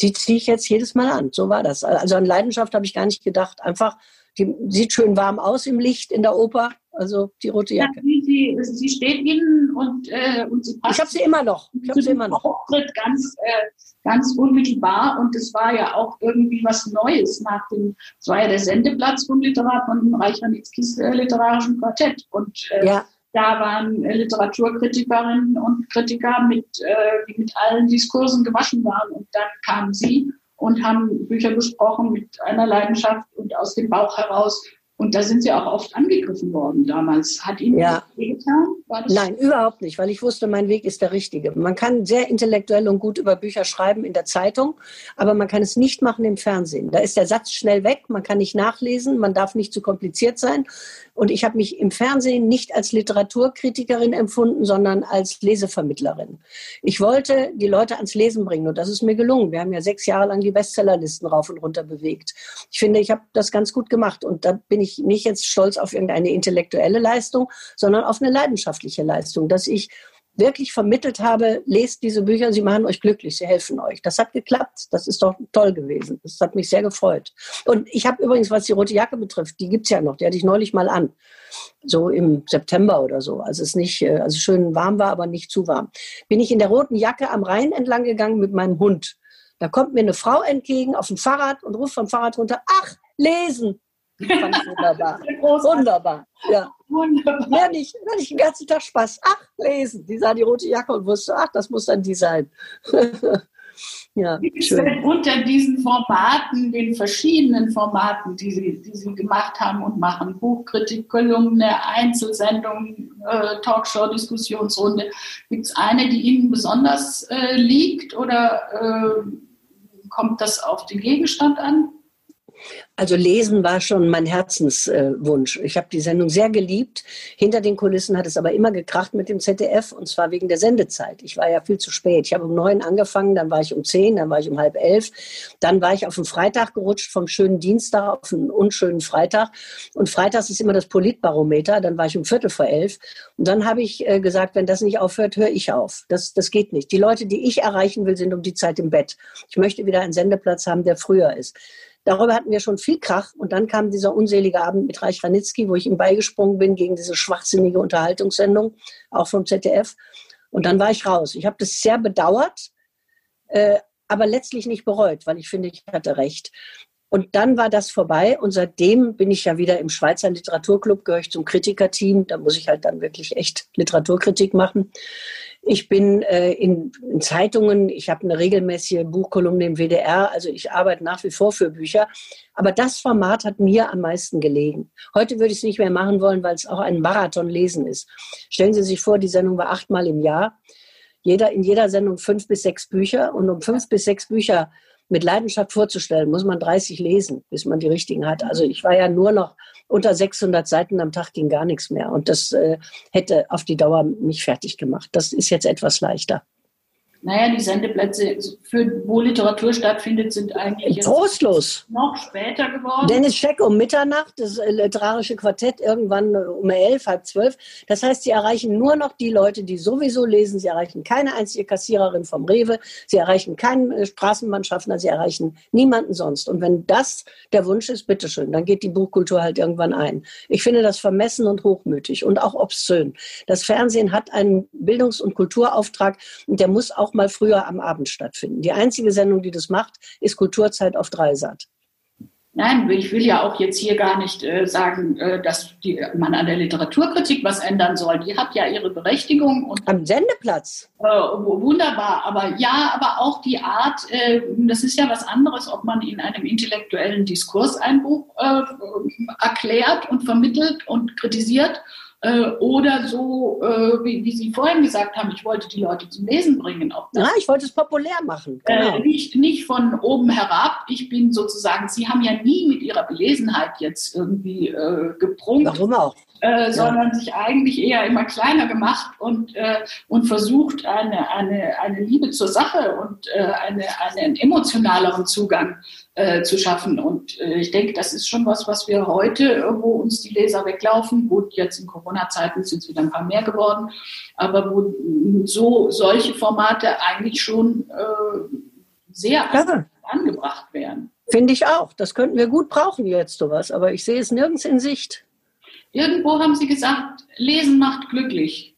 Die ziehe ich jetzt jedes Mal an. So war das. Also an Leidenschaft habe ich gar nicht gedacht. Einfach, die sieht schön warm aus im Licht in der Oper. Also die rote Jacke. Ja, sie, sie steht Ihnen und, äh, und sie passt. Ich habe sie immer noch. Ich habe sie immer noch. Auftritt ganz, äh, ganz unmittelbar und es war ja auch irgendwie was Neues nach dem. Es war ja der Sendeplatz vom Literat von Reich Ranitzkis äh, literarischen Quartett und äh, ja. da waren äh, Literaturkritikerinnen und Kritiker mit, äh, die mit allen Diskursen gewaschen waren und dann kamen sie und haben Bücher besprochen mit einer Leidenschaft und aus dem Bauch heraus und da sind Sie auch oft angegriffen worden damals. Hat Ihnen ja. das wehgetan? Nein, überhaupt nicht, weil ich wusste, mein Weg ist der richtige. Man kann sehr intellektuell und gut über Bücher schreiben in der Zeitung, aber man kann es nicht machen im Fernsehen. Da ist der Satz schnell weg, man kann nicht nachlesen, man darf nicht zu kompliziert sein. Und ich habe mich im Fernsehen nicht als Literaturkritikerin empfunden, sondern als Lesevermittlerin. Ich wollte die Leute ans Lesen bringen und das ist mir gelungen. Wir haben ja sechs Jahre lang die Bestsellerlisten rauf und runter bewegt. Ich finde, ich habe das ganz gut gemacht und da bin ich nicht jetzt stolz auf irgendeine intellektuelle Leistung, sondern auf eine leidenschaftliche Leistung, dass ich wirklich vermittelt habe, lest diese Bücher, sie machen euch glücklich, sie helfen euch. Das hat geklappt. Das ist doch toll gewesen. Das hat mich sehr gefreut. Und ich habe übrigens, was die rote Jacke betrifft, die gibt's ja noch. Die hatte ich neulich mal an. So im September oder so. Als es nicht, äh, also schön warm war, aber nicht zu warm. Bin ich in der roten Jacke am Rhein entlang gegangen mit meinem Hund. Da kommt mir eine Frau entgegen auf dem Fahrrad und ruft vom Fahrrad runter, ach, lesen. Fand ich wunderbar. wunderbar. Ja. Wunderbar. Ja, nicht, nicht den ganzen Tag Spaß. Ach, lesen. Die sah die rote Jacke und wusste, ach, das muss dann die sein. ja, Gibt es denn unter diesen Formaten, den verschiedenen Formaten, die Sie, die Sie gemacht haben und machen, Buchkritik, Kolumne, Einzelsendung, äh, Talkshow, Diskussionsrunde, gibt es eine, die Ihnen besonders äh, liegt oder äh, kommt das auf den Gegenstand an? Also lesen war schon mein Herzenswunsch. Ich habe die Sendung sehr geliebt. Hinter den Kulissen hat es aber immer gekracht mit dem ZDF und zwar wegen der Sendezeit. Ich war ja viel zu spät. Ich habe um neun angefangen, dann war ich um zehn, dann war ich um halb elf. Dann war ich auf den Freitag gerutscht, vom schönen Dienstag auf einen unschönen Freitag. Und freitags ist immer das Politbarometer. Dann war ich um Viertel vor elf. Und dann habe ich äh, gesagt, wenn das nicht aufhört, höre ich auf. Das, das geht nicht. Die Leute, die ich erreichen will, sind um die Zeit im Bett. Ich möchte wieder einen Sendeplatz haben, der früher ist. Darüber hatten wir schon viel Krach. Und dann kam dieser unselige Abend mit Reich Ranitzky, wo ich ihm beigesprungen bin gegen diese schwachsinnige Unterhaltungssendung, auch vom ZDF. Und dann war ich raus. Ich habe das sehr bedauert, äh, aber letztlich nicht bereut, weil ich finde, ich hatte recht. Und dann war das vorbei und seitdem bin ich ja wieder im Schweizer Literaturclub, gehöre ich zum Kritikerteam. Da muss ich halt dann wirklich echt Literaturkritik machen. Ich bin äh, in, in, Zeitungen, ich habe eine regelmäßige Buchkolumne im WDR, also ich arbeite nach wie vor für Bücher. Aber das Format hat mir am meisten gelegen. Heute würde ich es nicht mehr machen wollen, weil es auch ein Marathon-Lesen ist. Stellen Sie sich vor, die Sendung war achtmal im Jahr. Jeder, in jeder Sendung fünf bis sechs Bücher. Und um fünf bis sechs Bücher mit Leidenschaft vorzustellen, muss man 30 lesen, bis man die richtigen hat. Also ich war ja nur noch unter 600 Seiten am Tag ging gar nichts mehr. Und das äh, hätte auf die Dauer mich fertig gemacht. Das ist jetzt etwas leichter. Naja, die Sendeplätze, für, wo Literatur stattfindet, sind eigentlich Trostlos. noch später geworden. Dennis Scheck um Mitternacht, das literarische Quartett irgendwann um elf, halb zwölf. Das heißt, sie erreichen nur noch die Leute, die sowieso lesen. Sie erreichen keine einzige Kassiererin vom Rewe. Sie erreichen keinen äh, Straßenmannschaftner. Sie erreichen niemanden sonst. Und wenn das der Wunsch ist, bitteschön, dann geht die Buchkultur halt irgendwann ein. Ich finde das vermessen und hochmütig und auch obszön. Das Fernsehen hat einen Bildungs- und Kulturauftrag und der muss auch auch mal früher am Abend stattfinden. Die einzige Sendung, die das macht, ist Kulturzeit auf Dreisat. Nein, ich will ja auch jetzt hier gar nicht äh, sagen, äh, dass die, man an der Literaturkritik was ändern soll. Die hat ja ihre Berechtigung. Und, Am Sendeplatz. Äh, wunderbar. Aber ja, aber auch die Art, äh, das ist ja was anderes, ob man in einem intellektuellen Diskurs ein Buch äh, erklärt und vermittelt und kritisiert äh, oder so, äh, wie, wie, Sie vorhin gesagt haben, ich wollte die Leute zum Lesen bringen. Auch ja, ich wollte es populär machen. Äh, genau. Äh, nicht, nicht von oben herab. Ich bin sozusagen, Sie haben ja nie mit Ihrer Belesenheit jetzt irgendwie äh, geprunkt. Warum auch? Äh, sondern ja. sich eigentlich eher immer kleiner gemacht und, äh, und versucht, eine, eine, eine Liebe zur Sache und eine, einen emotionaleren Zugang äh, zu schaffen. Und äh, ich denke, das ist schon was, was wir heute, wo uns die Leser weglaufen. Gut, jetzt in Corona-Zeiten sind es wieder ein paar mehr geworden, aber wo so solche Formate eigentlich schon äh, sehr ja. angebracht werden. Finde ich auch. Das könnten wir gut brauchen jetzt sowas, aber ich sehe es nirgends in Sicht. Irgendwo haben Sie gesagt, Lesen macht glücklich.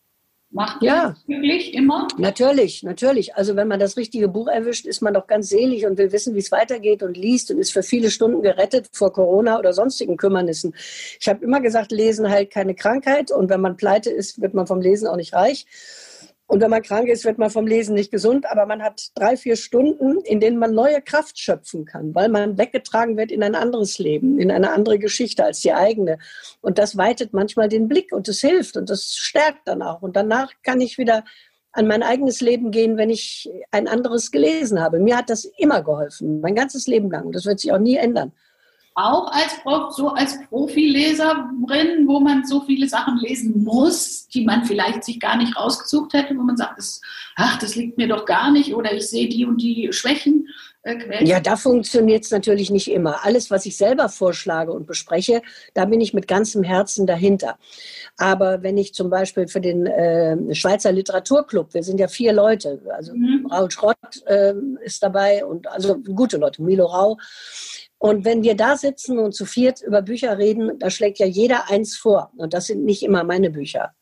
Macht ja. glücklich immer? Natürlich, natürlich. Also wenn man das richtige Buch erwischt, ist man doch ganz selig und will wissen, wie es weitergeht und liest und ist für viele Stunden gerettet vor Corona oder sonstigen Kümmernissen. Ich habe immer gesagt, Lesen heilt keine Krankheit und wenn man pleite ist, wird man vom Lesen auch nicht reich. Und wenn man krank ist, wird man vom Lesen nicht gesund, aber man hat drei, vier Stunden, in denen man neue Kraft schöpfen kann, weil man weggetragen wird in ein anderes Leben, in eine andere Geschichte als die eigene. Und das weitet manchmal den Blick und es hilft und das stärkt dann auch. Und danach kann ich wieder an mein eigenes Leben gehen, wenn ich ein anderes gelesen habe. Mir hat das immer geholfen, mein ganzes Leben lang. Das wird sich auch nie ändern auch als so als Profileserin, wo man so viele Sachen lesen muss, die man vielleicht sich gar nicht rausgesucht hätte, wo man sagt, das, ach, das liegt mir doch gar nicht oder ich sehe die und die Schwächen. Äh, ja, da funktioniert es natürlich nicht immer. Alles, was ich selber vorschlage und bespreche, da bin ich mit ganzem Herzen dahinter. Aber wenn ich zum Beispiel für den äh, Schweizer Literaturclub, wir sind ja vier Leute, also mhm. Raul Schrott äh, ist dabei und also gute Leute, Milo Rau, und wenn wir da sitzen und zu viert über Bücher reden, da schlägt ja jeder eins vor. Und das sind nicht immer meine Bücher.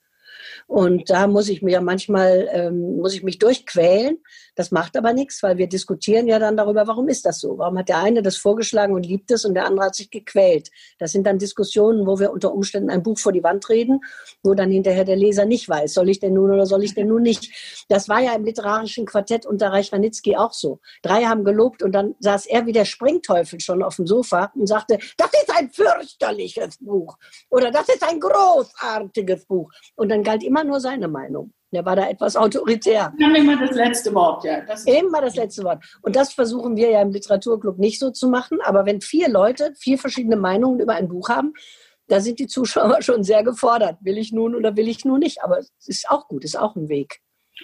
Und da muss ich mir ja manchmal, ähm, muss ich mich durchquälen. Das macht aber nichts, weil wir diskutieren ja dann darüber, warum ist das so? Warum hat der eine das vorgeschlagen und liebt es und der andere hat sich gequält? Das sind dann Diskussionen, wo wir unter Umständen ein Buch vor die Wand reden, wo dann hinterher der Leser nicht weiß, soll ich denn nun oder soll ich denn nun nicht? Das war ja im literarischen Quartett unter Reich Ranitzky auch so. Drei haben gelobt und dann saß er wie der Springteufel schon auf dem Sofa und sagte, das ist ein fürchterliches Buch oder das ist ein großartiges Buch. Und dann galt immer nur seine Meinung. Der war da etwas autoritär. Wir haben immer das letzte Wort, ja. Das immer das letzte Wort. Und das versuchen wir ja im Literaturclub nicht so zu machen. Aber wenn vier Leute vier verschiedene Meinungen über ein Buch haben, da sind die Zuschauer schon sehr gefordert. Will ich nun oder will ich nun nicht? Aber es ist auch gut, ist auch ein Weg.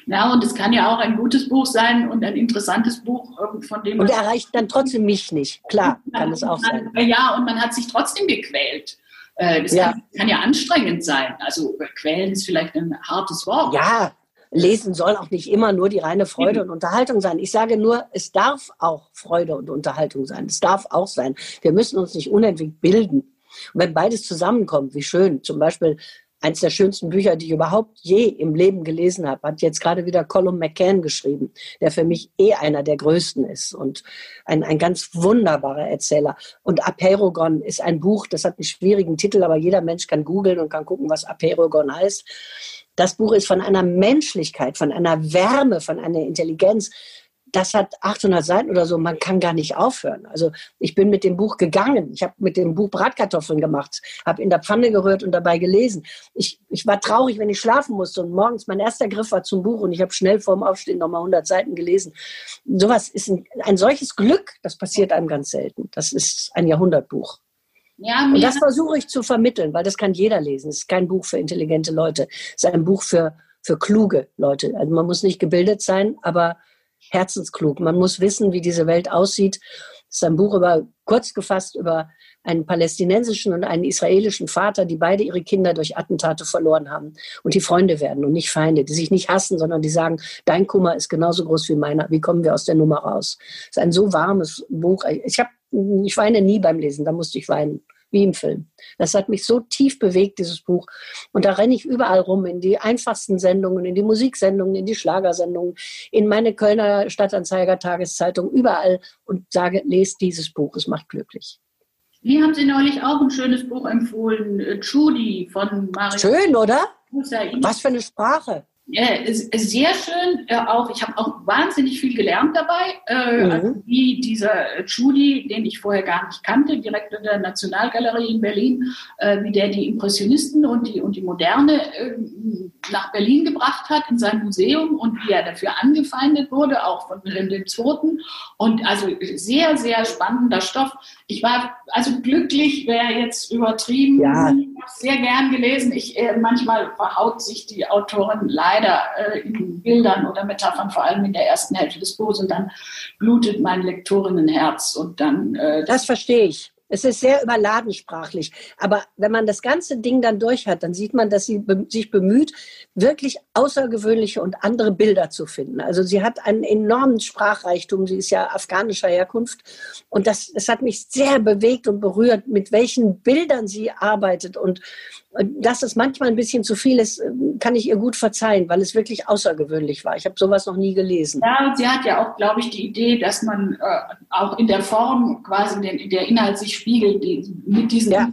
Ja, und es kann ja auch ein gutes Buch sein und ein interessantes Buch, ähm, von dem. Und erreicht dann trotzdem mich nicht. Klar, kann es auch sein. Ja, und man hat sich trotzdem gequält. Äh, das ja. Kann, kann, ja anstrengend sein. Also quälen ist vielleicht ein hartes Wort. Ja, Lesen soll auch nicht immer nur die reine Freude und Unterhaltung sein. Ich sage nur, es darf auch Freude und Unterhaltung sein. Es darf auch sein. Wir müssen uns nicht unentwegt bilden. Und wenn beides zusammenkommt, wie schön. Zum Beispiel eins der schönsten Bücher, die ich überhaupt je im Leben gelesen habe, hat jetzt gerade wieder Colum McCann geschrieben, der für mich eh einer der größten ist und ein, ein ganz wunderbarer Erzähler. Und Aperogon ist ein Buch, das hat einen schwierigen Titel, aber jeder Mensch kann googeln und kann gucken, was Aperogon heißt. Das Buch ist von einer Menschlichkeit, von einer Wärme, von einer Intelligenz, das hat 800 Seiten oder so, man kann gar nicht aufhören. Also ich bin mit dem Buch gegangen, ich habe mit dem Buch Bratkartoffeln gemacht, habe in der Pfanne gerührt und dabei gelesen. Ich, ich war traurig, wenn ich schlafen musste und morgens mein erster Griff war zum Buch und ich habe schnell vorm Aufstehen nochmal 100 Seiten gelesen. Sowas ist ein, ein solches Glück, das passiert einem ganz selten. Das ist ein Jahrhundertbuch. Ja, und das versuche ich zu vermitteln, weil das kann jeder lesen. Es ist kein Buch für intelligente Leute. Es ist ein Buch für für kluge Leute. Also man muss nicht gebildet sein, aber herzensklug. Man muss wissen, wie diese Welt aussieht. Es ist ein Buch über, kurz gefasst, über einen palästinensischen und einen israelischen Vater, die beide ihre Kinder durch Attentate verloren haben und die Freunde werden und nicht Feinde, die sich nicht hassen, sondern die sagen, dein Kummer ist genauso groß wie meiner. Wie kommen wir aus der Nummer raus? Es ist ein so warmes Buch. Ich, hab, ich weine nie beim Lesen, da musste ich weinen wie im Film. Das hat mich so tief bewegt, dieses Buch. Und da renne ich überall rum, in die einfachsten Sendungen, in die Musiksendungen, in die Schlagersendungen, in meine Kölner Stadtanzeiger Tageszeitung, überall und sage, lest dieses Buch, es macht glücklich. Mir haben Sie neulich auch ein schönes Buch empfohlen, äh, Judy von Mario. Schön, oder? Was für eine Sprache. Äh, sehr schön, äh, auch ich habe auch wahnsinnig viel gelernt dabei, äh, mhm. also wie dieser Judy, den ich vorher gar nicht kannte, Direktor der Nationalgalerie in Berlin, äh, wie der die Impressionisten und die und die Moderne nach Berlin gebracht hat in sein Museum und wie er dafür angefeindet wurde, auch von Wilhelm II. Und also sehr sehr spannender Stoff. Ich war also glücklich, wäre jetzt übertrieben. Ja. Ich habe sehr gern gelesen. Ich manchmal verhaut sich die Autorin leider leider äh, in Bildern oder Metaphern, vor allem in der ersten Hälfte des Buches, und dann blutet mein Lektorinnenherz und dann. Äh, das verstehe ich. Es ist sehr überladen sprachlich. Aber wenn man das ganze Ding dann durch hat, dann sieht man, dass sie sich bemüht, wirklich außergewöhnliche und andere Bilder zu finden. Also sie hat einen enormen Sprachreichtum. Sie ist ja afghanischer Herkunft. Und das, das hat mich sehr bewegt und berührt, mit welchen Bildern sie arbeitet und dass es manchmal ein bisschen zu viel ist, kann ich ihr gut verzeihen, weil es wirklich außergewöhnlich war. Ich habe sowas noch nie gelesen. Ja, und sie hat ja auch, glaube ich, die Idee, dass man äh, auch in der Form quasi den, der Inhalt sich spiegelt, die, mit diesen ja.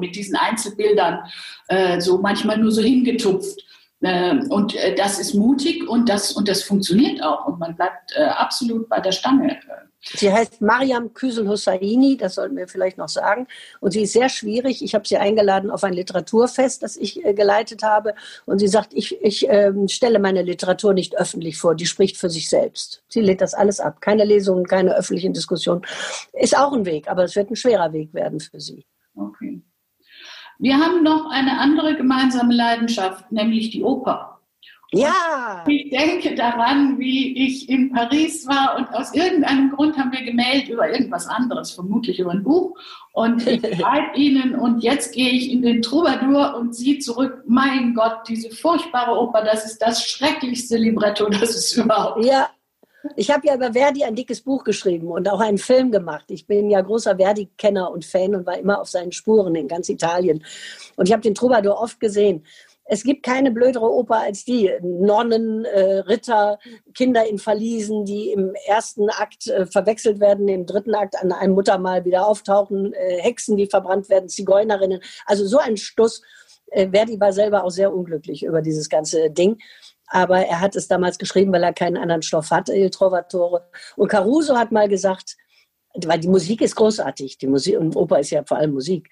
mit diesen Einzelbildern, äh, so manchmal nur so hingetupft. Äh, und äh, das ist mutig und das, und das funktioniert auch und man bleibt äh, absolut bei der Stange. Sie heißt Mariam Küsel-Hussaini, das sollten wir vielleicht noch sagen. Und sie ist sehr schwierig. Ich habe sie eingeladen auf ein Literaturfest, das ich äh, geleitet habe. Und sie sagt, ich, ich äh, stelle meine Literatur nicht öffentlich vor, die spricht für sich selbst. Sie lädt das alles ab. Keine Lesungen, keine öffentlichen Diskussionen. Ist auch ein Weg, aber es wird ein schwerer Weg werden für sie. Okay. Wir haben noch eine andere gemeinsame Leidenschaft, nämlich die Oper. Ja. Ich denke daran, wie ich in Paris war und aus irgendeinem Grund haben wir gemeldet über irgendwas anderes, vermutlich über ein Buch. Und ich schreibe Ihnen und jetzt gehe ich in den Troubadour und sie zurück. Mein Gott, diese furchtbare Oper, das ist das schrecklichste Libretto, das es überhaupt Ja. Ich habe ja über Verdi ein dickes Buch geschrieben und auch einen Film gemacht. Ich bin ja großer Verdi-Kenner und Fan und war immer auf seinen Spuren in ganz Italien. Und ich habe den Troubadour oft gesehen es gibt keine blödere Oper als die. Nonnen, äh, Ritter, Kinder in Verliesen, die im ersten Akt äh, verwechselt werden, im dritten Akt an einem Muttermal wieder auftauchen, äh, Hexen, die verbrannt werden, Zigeunerinnen. Also so ein Stuss. Äh, Verdi war selber auch sehr unglücklich über dieses ganze Ding. Aber er hat es damals geschrieben, weil er keinen anderen Stoff hatte, Il Trovatore. Und Caruso hat mal gesagt, weil die Musik ist großartig, die Musik und Oper ist ja vor allem Musik.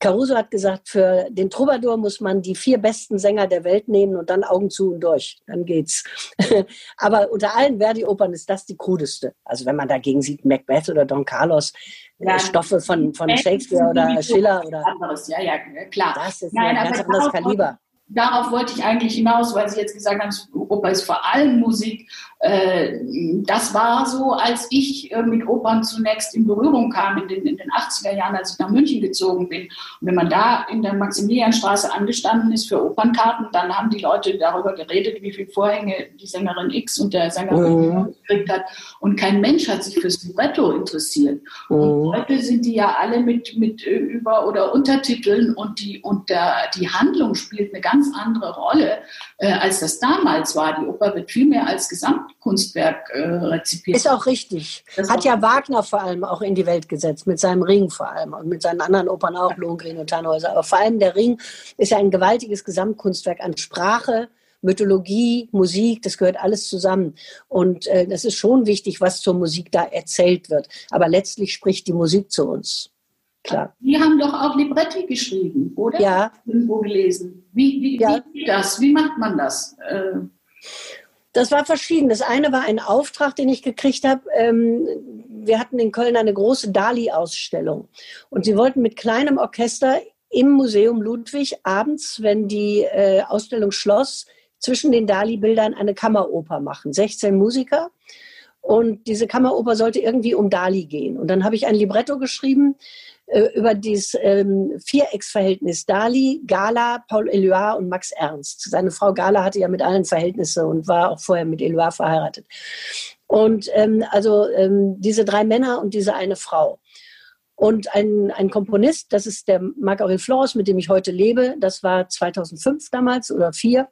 Caruso hat gesagt, für den Troubadour muss man die vier besten Sänger der Welt nehmen und dann Augen zu und durch. Dann geht's. Aber unter allen Verdi-Opern ist das die krudeste. Also wenn man dagegen sieht, Macbeth oder Don Carlos, äh, ja, Stoffe von, von Shakespeare oder Schiller oder. Anderes. Ja, ja, klar. Das ist Nein, ein ganz anderes Kaliber darauf wollte ich eigentlich hinaus, weil Sie jetzt gesagt haben, Oper ist vor allem Musik. Äh, das war so, als ich äh, mit Opern zunächst in Berührung kam, in den, in den 80er Jahren, als ich nach München gezogen bin. Und wenn man da in der Maximilianstraße angestanden ist für Opernkarten, dann haben die Leute darüber geredet, wie viele Vorhänge die Sängerin X und der Sänger mhm. gekriegt hat. Und kein Mensch hat sich fürs Libretto interessiert. Mhm. Und heute sind die ja alle mit, mit äh, Über- oder Untertiteln und die, und der, die Handlung spielt eine ganz andere Rolle, äh, als das damals war. Die Oper wird viel mehr als Gesamt Kunstwerk äh, rezipiert. Ist auch richtig. Das Hat ja Wagner vor allem auch in die Welt gesetzt, mit seinem Ring vor allem und mit seinen anderen Opern auch, Lohengrin und Tannhäuser. Aber vor allem der Ring ist ja ein gewaltiges Gesamtkunstwerk an Sprache, Mythologie, Musik, das gehört alles zusammen. Und äh, das ist schon wichtig, was zur Musik da erzählt wird. Aber letztlich spricht die Musik zu uns. Klar. Die haben doch auch Libretti geschrieben, oder? Ja. Irgendwo gelesen. Wie, wie, ja. wie das? Wie macht man das? Äh, das war verschieden. Das eine war ein Auftrag, den ich gekriegt habe. Ähm, wir hatten in Köln eine große Dali-Ausstellung. Und sie wollten mit kleinem Orchester im Museum Ludwig abends, wenn die äh, Ausstellung schloss, zwischen den Dali-Bildern eine Kammeroper machen. 16 Musiker. Und diese Kammeroper sollte irgendwie um Dali gehen. Und dann habe ich ein Libretto geschrieben äh, über dieses ähm, Vierecksverhältnis Dali, Gala, Paul Eluard und Max Ernst. Seine Frau Gala hatte ja mit allen Verhältnisse und war auch vorher mit Eluard verheiratet. Und ähm, also ähm, diese drei Männer und diese eine Frau. Und ein, ein Komponist, das ist der Marc-Aurel Flores, mit dem ich heute lebe, das war 2005 damals oder 2004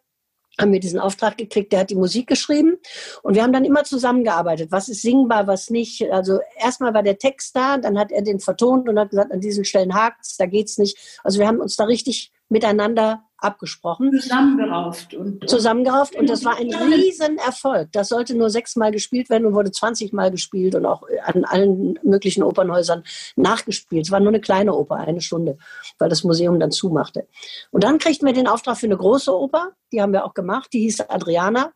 haben wir diesen Auftrag gekriegt, der hat die Musik geschrieben und wir haben dann immer zusammengearbeitet. Was ist singbar, was nicht? Also erstmal war der Text da, dann hat er den vertont und hat gesagt, an diesen Stellen hakt's, da geht's nicht. Also wir haben uns da richtig miteinander abgesprochen. Zusammengerauft. Und, Zusammengerauft und das war ein Riesenerfolg. Das sollte nur sechsmal gespielt werden und wurde 20 Mal gespielt und auch an allen möglichen Opernhäusern nachgespielt. Es war nur eine kleine Oper, eine Stunde, weil das Museum dann zumachte. Und dann kriegten wir den Auftrag für eine große Oper, die haben wir auch gemacht, die hieß Adriana.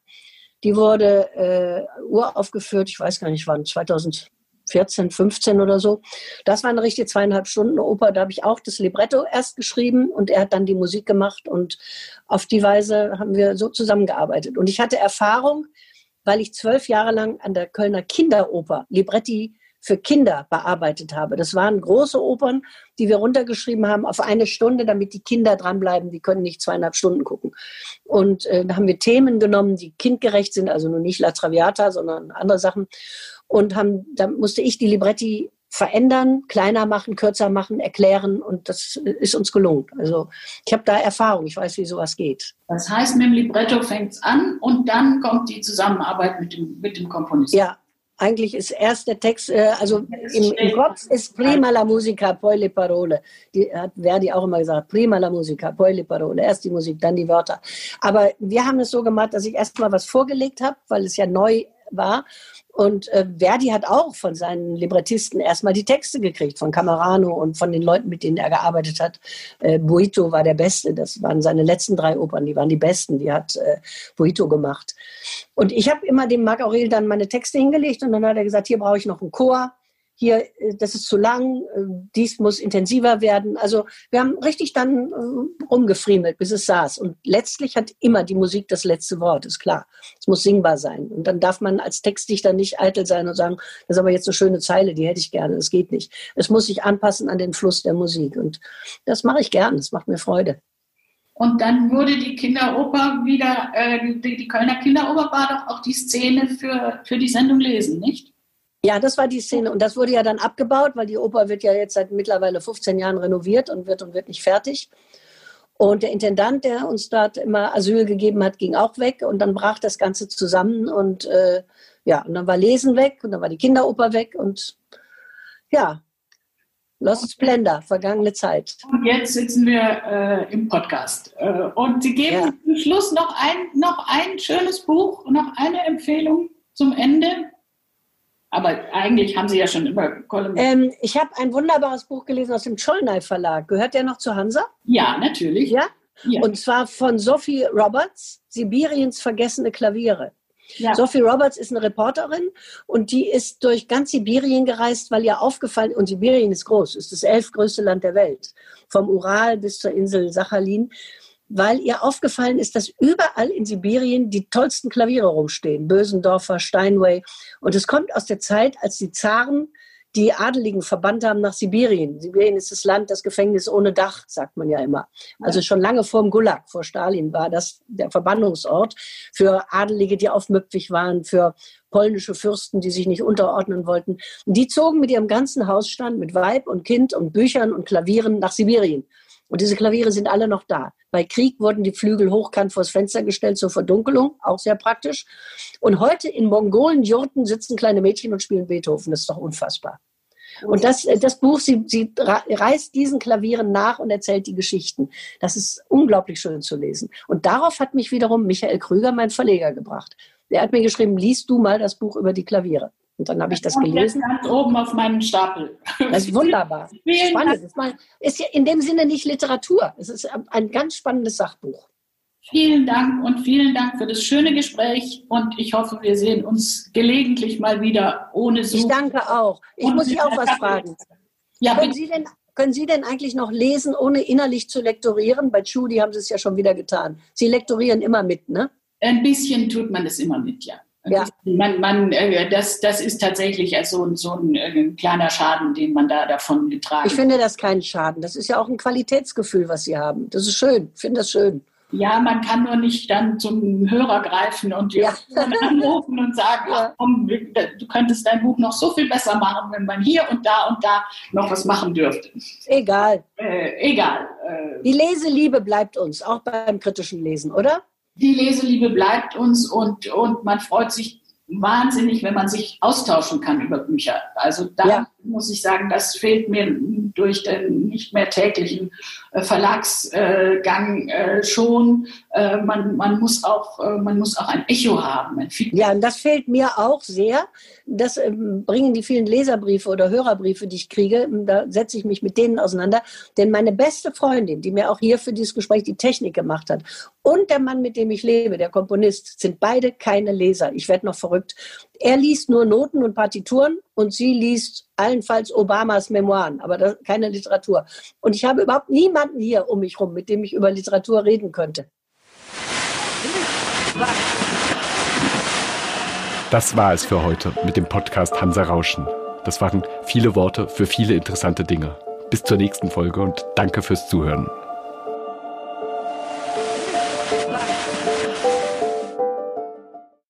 Die wurde äh, uraufgeführt, ich weiß gar nicht wann, 2000, 14, 15 oder so. Das war eine richtige zweieinhalb Stunden Oper. Da habe ich auch das Libretto erst geschrieben und er hat dann die Musik gemacht und auf die Weise haben wir so zusammengearbeitet. Und ich hatte Erfahrung, weil ich zwölf Jahre lang an der Kölner Kinderoper Libretti für Kinder bearbeitet habe. Das waren große Opern, die wir runtergeschrieben haben auf eine Stunde, damit die Kinder dranbleiben. Die können nicht zweieinhalb Stunden gucken. Und äh, da haben wir Themen genommen, die kindgerecht sind, also nur nicht La Traviata, sondern andere Sachen und haben, da musste ich die Libretti verändern, kleiner machen, kürzer machen, erklären und das ist uns gelungen. Also ich habe da Erfahrung, ich weiß, wie sowas geht. Das heißt, mit dem Libretto fängt es an und dann kommt die Zusammenarbeit mit dem, mit dem Komponisten. Ja, eigentlich ist erst der Text, äh, also im, im, Kopf ist prima la musica, poi le parole. Die hat Verdi auch immer gesagt, prima la musica, poi le parole. Erst die Musik, dann die Wörter. Aber wir haben es so gemacht, dass ich erst mal was vorgelegt habe, weil es ja neu war und äh, Verdi hat auch von seinen Librettisten erstmal die Texte gekriegt, von Camerano und von den Leuten, mit denen er gearbeitet hat. Äh, Buito war der Beste, das waren seine letzten drei Opern, die waren die besten, die hat äh, Buito gemacht. Und ich habe immer dem Marc Aurel dann meine Texte hingelegt und dann hat er gesagt, hier brauche ich noch einen Chor hier, äh, das ist zu lang, äh, dies muss intensiver werden. Also wir haben richtig dann äh, rumgefriemelt, bis es saß. Und letztlich hat immer die Musik das letzte Wort, ist klar. Es muss singbar sein. Und dann darf man als Textdichter nicht eitel sein und sagen, das ist aber jetzt eine schöne Zeile, die hätte ich gerne. Das geht nicht. Es muss sich anpassen an den Fluss der Musik. Und das mache ich gern, das macht mir Freude. Und dann wurde die Kinderoper wieder, äh, die, die Kölner Kinderoper war doch auch die Szene für, für die Sendung Lesen, nicht? Ja, das war die Szene. Und das wurde ja dann abgebaut, weil die Oper wird ja jetzt seit mittlerweile 15 Jahren renoviert und wird und wird nicht fertig. Und der Intendant, der uns dort immer Asyl gegeben hat, ging auch weg und dann brach das Ganze zusammen und äh, ja, und dann war Lesen weg und dann war die Kinderoper weg und ja, Lost Splendor, vergangene Zeit. Und jetzt sitzen wir äh, im Podcast. Äh, und Sie geben ja. zum Schluss noch ein, noch ein schönes Buch, noch eine Empfehlung zum Ende. Aber eigentlich haben Sie ja schon immer Kolumnisten. Ähm, ich habe ein wunderbares Buch gelesen aus dem Cholnay Verlag. Gehört der noch zu Hansa? Ja, natürlich. Ja? ja. Und zwar von Sophie Roberts, Sibiriens vergessene Klaviere. Ja. Sophie Roberts ist eine Reporterin und die ist durch ganz Sibirien gereist, weil ihr aufgefallen, und Sibirien ist groß, ist das elfgrößte Land der Welt, vom Ural bis zur Insel Sachalin weil ihr aufgefallen ist, dass überall in Sibirien die tollsten Klaviere rumstehen. Bösendorfer, Steinway. Und es kommt aus der Zeit, als die Zaren die Adeligen verbannt haben nach Sibirien. Sibirien ist das Land, das Gefängnis ohne Dach, sagt man ja immer. Also schon lange vor dem Gulag, vor Stalin war das der Verbannungsort für Adelige, die aufmüpfig waren, für polnische Fürsten, die sich nicht unterordnen wollten. Und die zogen mit ihrem ganzen Hausstand, mit Weib und Kind und Büchern und Klavieren nach Sibirien. Und diese Klaviere sind alle noch da. Bei Krieg wurden die Flügel hochkant vors Fenster gestellt zur Verdunkelung, auch sehr praktisch. Und heute in Mongolen-Jurten sitzen kleine Mädchen und spielen Beethoven. Das ist doch unfassbar. Und das, äh, das Buch, sie, sie reißt diesen Klavieren nach und erzählt die Geschichten. Das ist unglaublich schön zu lesen. Und darauf hat mich wiederum Michael Krüger, mein Verleger, gebracht. Der hat mir geschrieben, liest du mal das Buch über die Klaviere. Und dann habe ich das gelesen. Ganz oben auf meinem Stapel. Das ist wunderbar. Spannend. Das ist ja in dem Sinne nicht Literatur. Es ist ein ganz spannendes Sachbuch. Vielen Dank und vielen Dank für das schöne Gespräch und ich hoffe, wir sehen uns gelegentlich mal wieder ohne Zoom. Ich danke auch. Ich muss Sie auch was fragen. Ja, können, Sie denn, können Sie denn eigentlich noch lesen, ohne innerlich zu lektorieren? Bei Judy haben Sie es ja schon wieder getan. Sie lektorieren immer mit, ne? Ein bisschen tut man das immer mit, ja. Ja. Man, man, äh, das, das ist tatsächlich so, so ein, ein, kleiner Schaden, den man da davon getragen hat. Ich finde das kein Schaden. Das ist ja auch ein Qualitätsgefühl, was Sie haben. Das ist schön. Ich finde das schön. Ja, man kann nur nicht dann zum Hörer greifen und ja. anrufen und sagen, ja. komm, du könntest dein Buch noch so viel besser machen, wenn man hier und da und da noch was machen dürfte. Egal. Äh, egal. Äh, Die Leseliebe bleibt uns, auch beim kritischen Lesen, oder? Die Leseliebe bleibt uns und, und man freut sich wahnsinnig, wenn man sich austauschen kann über Bücher. Also da ja. Muss ich sagen, das fehlt mir durch den nicht mehr täglichen äh, Verlagsgang äh, schon. Äh, man, man, muss auch, man muss auch ein Echo haben. Ja, und das fehlt mir auch sehr. Das ähm, bringen die vielen Leserbriefe oder Hörerbriefe, die ich kriege. Da setze ich mich mit denen auseinander. Denn meine beste Freundin, die mir auch hier für dieses Gespräch die Technik gemacht hat, und der Mann, mit dem ich lebe, der Komponist, sind beide keine Leser. Ich werde noch verrückt. Er liest nur Noten und Partituren und sie liest allenfalls Obamas Memoiren, aber das, keine Literatur. Und ich habe überhaupt niemanden hier um mich herum, mit dem ich über Literatur reden könnte. Das war es für heute mit dem Podcast Hansa Rauschen. Das waren viele Worte für viele interessante Dinge. Bis zur nächsten Folge und danke fürs Zuhören.